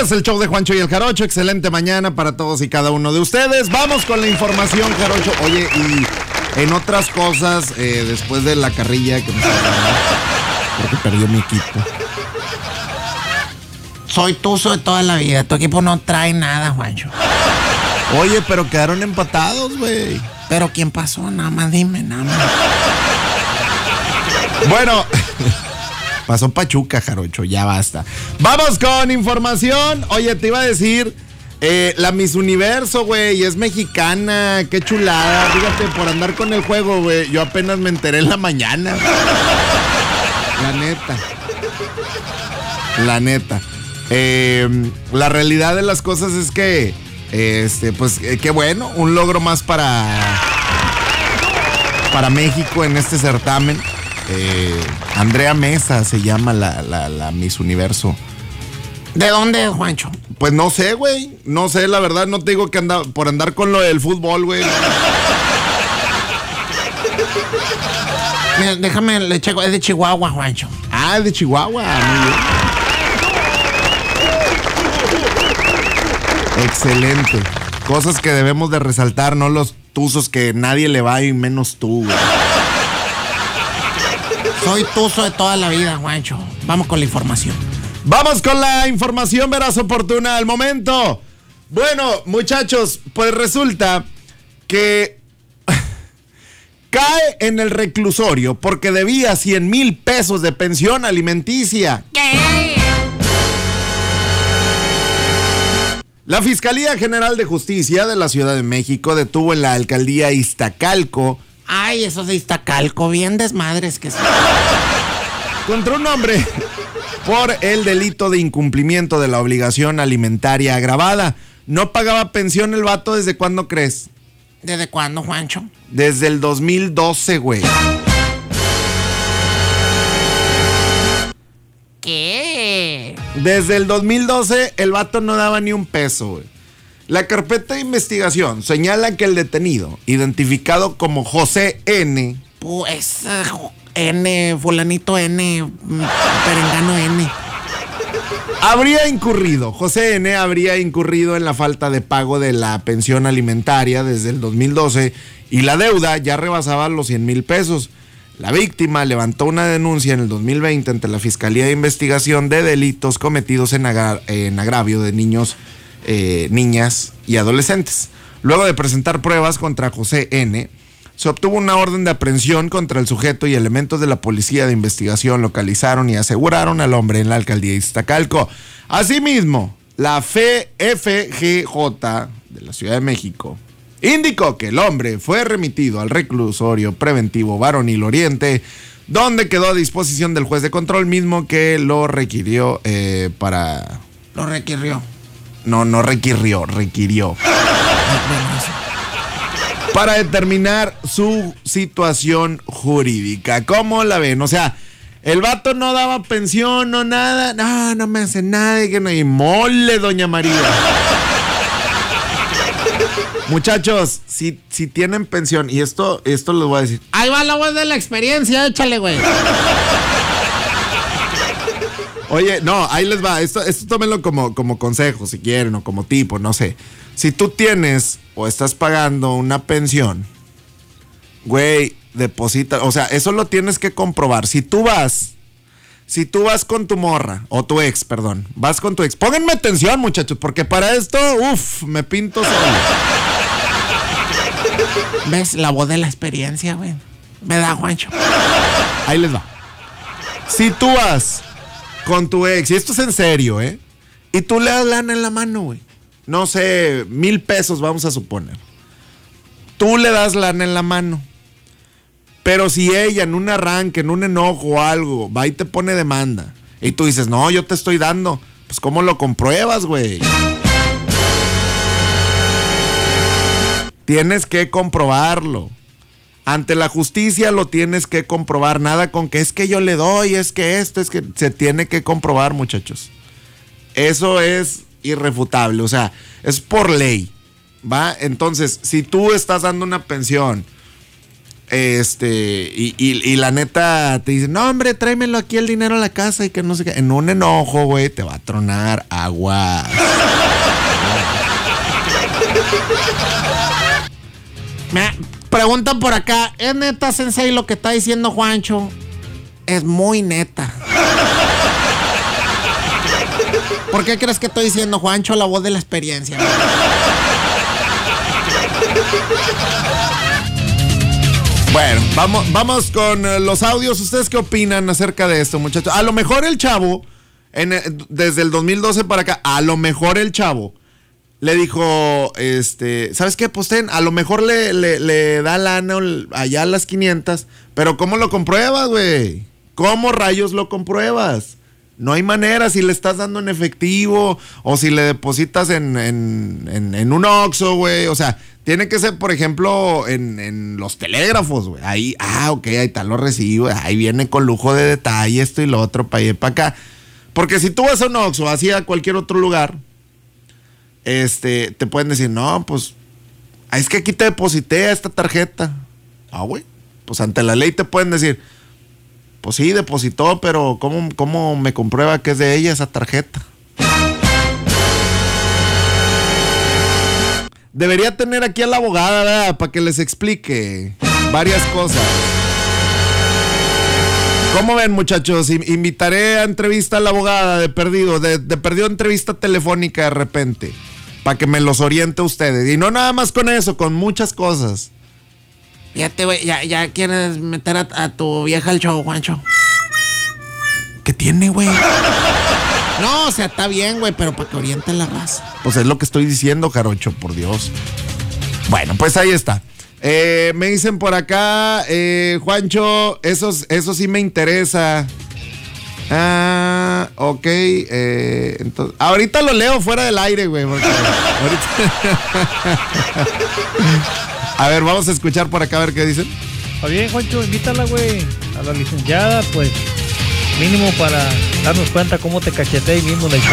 Es el show de Juancho y el Jarocho. Excelente mañana para todos y cada uno de ustedes. Vamos con la información, Jarocho. Oye, y en otras cosas, eh, después de la carrilla que me porque perdió mi equipo. Soy tuzo de toda la vida. Tu equipo no trae nada, Juancho. Oye, pero quedaron empatados, güey. Pero ¿quién pasó? Nada más dime, nada más. Bueno. Pasó Pachuca, Jarocho, ya basta. Vamos con información. Oye, te iba a decir, eh, la Miss Universo, güey, es mexicana, qué chulada. Fíjate, por andar con el juego, güey, yo apenas me enteré en la mañana. La neta. La neta. Em, la realidad de las cosas es que, este, pues, eh, qué bueno, un logro más para, para México en este certamen. Eh, Andrea Mesa se llama la, la, Miss Universo. ¿De dónde, Juancho? Pues no sé, güey. No sé, la verdad, no te digo que anda por andar con lo del fútbol, güey. déjame, le checo, es de Chihuahua, Juancho. Ah, de Chihuahua, Excelente. Cosas que debemos de resaltar, no los tuzos que nadie le va y menos tú, güey. Soy tuzo de toda la vida, Juancho. Vamos con la información. Vamos con la información verás oportuna al momento. Bueno, muchachos, pues resulta que cae en el reclusorio porque debía 100 mil pesos de pensión alimenticia. ¿Qué? La Fiscalía General de Justicia de la Ciudad de México detuvo en la alcaldía Iztacalco Ay, esos de Iztacalco, bien desmadres que son. Contra un hombre por el delito de incumplimiento de la obligación alimentaria agravada. No pagaba pensión el vato desde cuándo crees? ¿Desde cuándo, Juancho? Desde el 2012, güey. ¿Qué? Desde el 2012 el vato no daba ni un peso, güey. La carpeta de investigación señala que el detenido, identificado como José N. Pues N, fulanito N, mm, perengano N. Habría incurrido, José N. habría incurrido en la falta de pago de la pensión alimentaria desde el 2012 y la deuda ya rebasaba los 100 mil pesos. La víctima levantó una denuncia en el 2020 ante la Fiscalía de Investigación de Delitos cometidos en, en agravio de niños eh, niñas y adolescentes. Luego de presentar pruebas contra José N., se obtuvo una orden de aprehensión contra el sujeto y elementos de la policía de investigación localizaron y aseguraron al hombre en la alcaldía de Iztacalco. Asimismo, la FFGJ de la Ciudad de México indicó que el hombre fue remitido al reclusorio preventivo Varonil Oriente, donde quedó a disposición del juez de control mismo que lo requirió eh, para... Lo requirió. No, no requirió, requirió. Para determinar su situación jurídica. ¿Cómo la ven? O sea, el vato no daba pensión, no nada. No, no me hace nada. Que no hay mole, doña María. Muchachos, si, si tienen pensión, y esto, esto les voy a decir. Ahí va la voz de la experiencia, échale, güey. Oye, no, ahí les va. Esto, esto tómenlo como, como consejo, si quieren, o como tipo, no sé. Si tú tienes o estás pagando una pensión, güey, deposita. O sea, eso lo tienes que comprobar. Si tú vas, si tú vas con tu morra, o tu ex, perdón, vas con tu ex. Pónganme atención, muchachos, porque para esto, uff, me pinto solo. ¿Ves? La voz de la experiencia, güey. Me da, Juancho. Ahí les va. Si tú vas con tu ex, y esto es en serio, ¿eh? Y tú le das lana en la mano, güey. No sé, mil pesos vamos a suponer. Tú le das lana en la mano. Pero si ella en un arranque, en un enojo o algo, va y te pone demanda, y tú dices, no, yo te estoy dando, pues ¿cómo lo compruebas, güey? Tienes que comprobarlo. Ante la justicia lo tienes que comprobar. Nada con que es que yo le doy, es que esto, es que se tiene que comprobar, muchachos. Eso es irrefutable, o sea, es por ley. ¿Va? Entonces, si tú estás dando una pensión Este, y, y- y la neta te dice, no, hombre, tráemelo aquí el dinero a la casa y que no sé qué. En un enojo, güey, te va a tronar agua. Preguntan por acá, ¿es neta, Sensei, lo que está diciendo Juancho? Es muy neta. ¿Por qué crees que estoy diciendo Juancho la voz de la experiencia? Bueno, vamos, vamos con eh, los audios. ¿Ustedes qué opinan acerca de esto, muchachos? A lo mejor el chavo, eh, desde el 2012 para acá, a lo mejor el chavo le dijo, este, ¿sabes qué? Pues ten, a lo mejor le, le, le da lana allá a las 500, pero ¿cómo lo compruebas, güey? ¿Cómo rayos lo compruebas? No hay manera si le estás dando en efectivo o si le depositas en, en, en, un Oxxo, güey. O sea, tiene que ser, por ejemplo, en, los telégrafos, güey. Ahí, ah, ok, ahí está lo recibo. Ahí viene con lujo de detalle esto y lo otro, para allá para acá. Porque si tú vas a un Oxxo, así a cualquier otro lugar, este, te pueden decir, no, pues, es que aquí te deposité esta tarjeta. Ah, güey. Pues ante la ley te pueden decir, pues sí, depositó, pero ¿cómo, cómo me comprueba que es de ella esa tarjeta? Debería tener aquí a la abogada, ¿verdad? Para que les explique varias cosas. ¿Cómo ven, muchachos? In- Invitaré a entrevista a la abogada de perdido, de, de perdido entrevista telefónica de repente, para que me los oriente a ustedes. Y no nada más con eso, con muchas cosas. Fíjate, güey, ya, ya quieres meter a, a tu vieja al show, Juancho. ¿Qué tiene, güey? No, o sea, está bien, güey, pero para que oriente la raza. Pues es lo que estoy diciendo, Jarocho, por Dios. Bueno, pues ahí está. Eh, me dicen por acá, eh, Juancho, eso, eso sí me interesa. Ah, ok. eh, entonces, ahorita lo leo fuera del aire, güey. porque ahorita- a ver, vamos a escuchar por acá a ver qué dicen. Está bien, Juancho, invítala, güey, a la licenciada, pues, mínimo para darnos cuenta cómo te cacheté ahí mismo. el-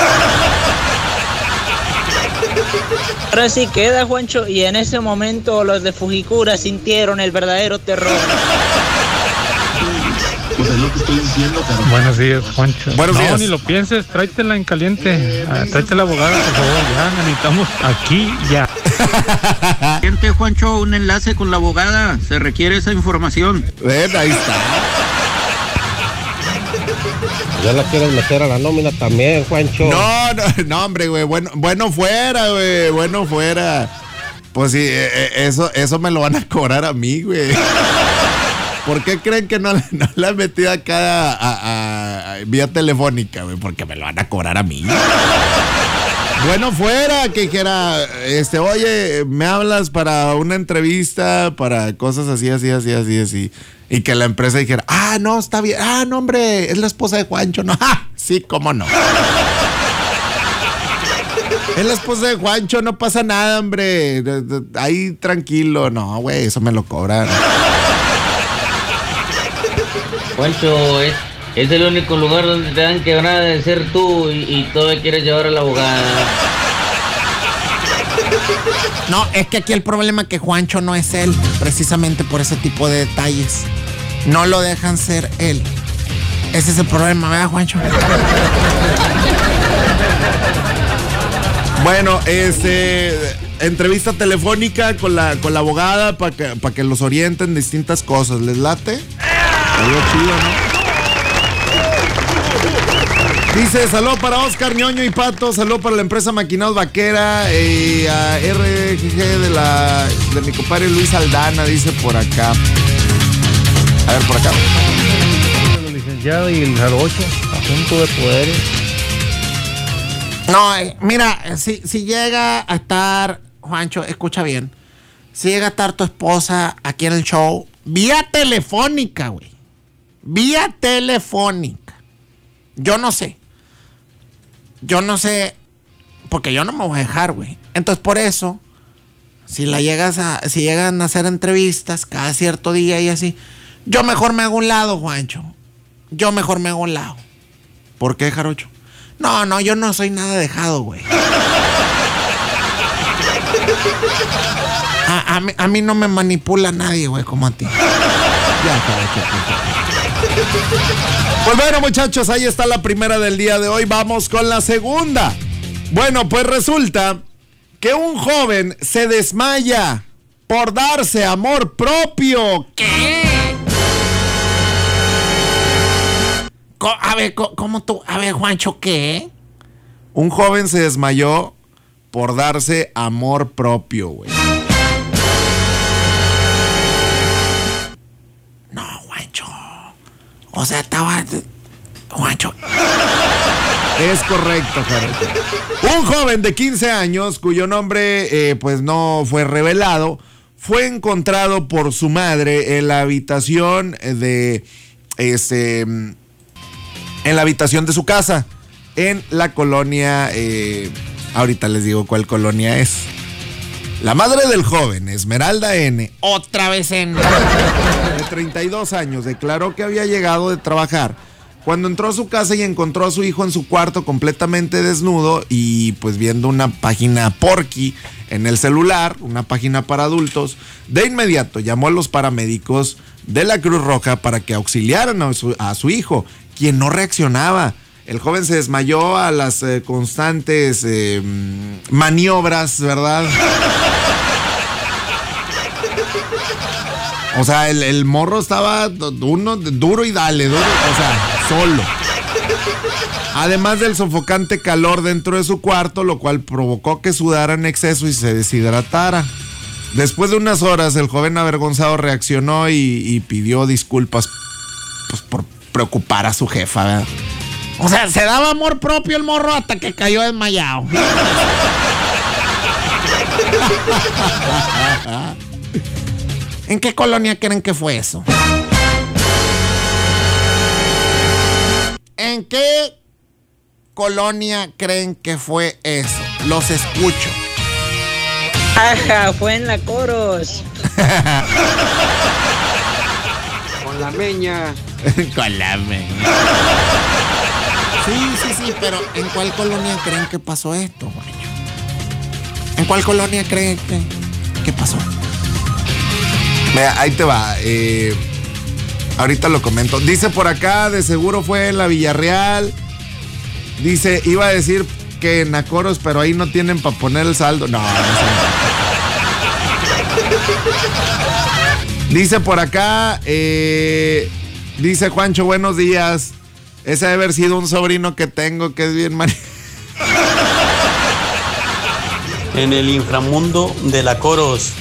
Ahora sí queda, Juancho, y en ese momento los de Fujikura sintieron el verdadero terror. Pues es lo que estoy diciendo, pero Buenos días, Juancho. Buenos no, días. ni lo pienses, tráetela en caliente. Ah, tráete la abogada, por favor, ya necesitamos aquí, ya. Gente, Juancho, un enlace con la abogada. Se requiere esa información. Ven, ahí está. Ya la quieres meter a la nómina también, Juancho. No, no, no, hombre, güey. Bueno, bueno fuera, güey. Bueno fuera. Pues sí, eh, eh, eso, eso me lo van a cobrar a mí, güey. ¿Por qué creen que no, no la he metido acá a, vía telefónica, güey? Porque me lo van a cobrar a mí. Bueno, fuera que dijera, este, oye, me hablas para una entrevista, para cosas así, así, así, así, así. Y que la empresa dijera, ah, no, está bien. Ah, no, hombre, es la esposa de Juancho. No, ¡Ah! sí, cómo no. Es la esposa de Juancho, no pasa nada, hombre. Ahí tranquilo. No, güey, eso me lo cobran. Juancho, es, es el único lugar donde te dan quebrada de ser tú y, y todavía quieres llevar a la abogada. No, es que aquí el problema es que Juancho no es él, precisamente por ese tipo de detalles. No lo dejan ser él. Ese es el problema, ¿verdad, Juancho? Bueno, este entrevista telefónica con la, con la abogada para que, pa' que los orienten distintas cosas. ¿Les late? Algo chido, ¿no? Dice, salud para Oscar Ñoño y Pato, salud para la empresa Maquinados Vaquera y a RGG de la de mi compadre Luis Aldana, dice por acá. A ver, por acá. La licenciada y el jarocho, asunto de poderes. No, eh, mira, eh, si, si llega a estar, Juancho, escucha bien. Si llega a estar tu esposa aquí en el show, vía telefónica, güey. Vía telefónica. Yo no sé. Yo no sé. Porque yo no me voy a dejar, güey. Entonces, por eso, si la llegas a. Si llegan a hacer entrevistas cada cierto día y así, yo mejor me hago un lado, Juancho. Yo mejor me hago un lado. ¿Por qué, Jarocho? No, no, yo no soy nada dejado, güey. A, mí, a mí no me manipula nadie, güey, como a ti. Ya, Jarocho. Pues bueno, muchachos, ahí está la primera del día de hoy. Vamos con la segunda. Bueno, pues resulta que un joven se desmaya por darse amor propio. Co- a ver, ¿cómo tú? A ver, Juancho, ¿qué? Un joven se desmayó por darse amor propio, güey. O sea, estaba. Juancho. Es correcto, Jarocho. Un joven de 15 años, cuyo nombre eh, pues no fue revelado, fue encontrado por su madre en la habitación de este en la habitación de su casa en la colonia eh, ahorita les digo cuál colonia es. La madre del joven, Esmeralda N, Otra vez en. de 32 años, declaró que había llegado de trabajar cuando entró a su casa y encontró a su hijo en su cuarto completamente desnudo y pues viendo una página porky en el celular, una página para adultos. De inmediato llamó a los paramédicos de la Cruz Roja para que auxiliaran a su, a su hijo, quien no reaccionaba. El joven se desmayó a las eh, constantes eh, maniobras, ¿verdad? O sea, el, el morro estaba uno, duro y dale, duro, o sea, solo. Además del sofocante calor dentro de su cuarto, lo cual provocó que sudara en exceso y se deshidratara. Después de unas horas, el joven avergonzado reaccionó y, y pidió disculpas pues, por preocupar a su jefa. ¿verdad? O sea, se daba amor propio el morro hasta que cayó desmayado. ¿En qué colonia creen que fue eso? ¿En qué colonia creen que fue eso? Los escucho. Ajá, fue en la Coros. Con la meña. Con la me- Sí, sí, sí, pero ¿en cuál colonia creen que pasó esto, Juancho? ¿En cuál colonia creen que, que pasó? Mira, ahí te va. eh, ahorita lo comento. Dice por acá, de seguro fue en la Villarreal. Dice, iba a decir que en Acoros, pero ahí no tienen para poner el saldo. No, no sé. Dice por acá, eh, dice Juancho, buenos días. Ese debe haber sido un sobrino que tengo que es bien mani- En el inframundo de la Coros.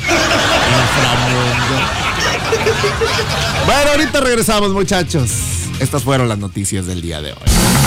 Bueno, ahorita regresamos, muchachos. Estas fueron las noticias del día de hoy.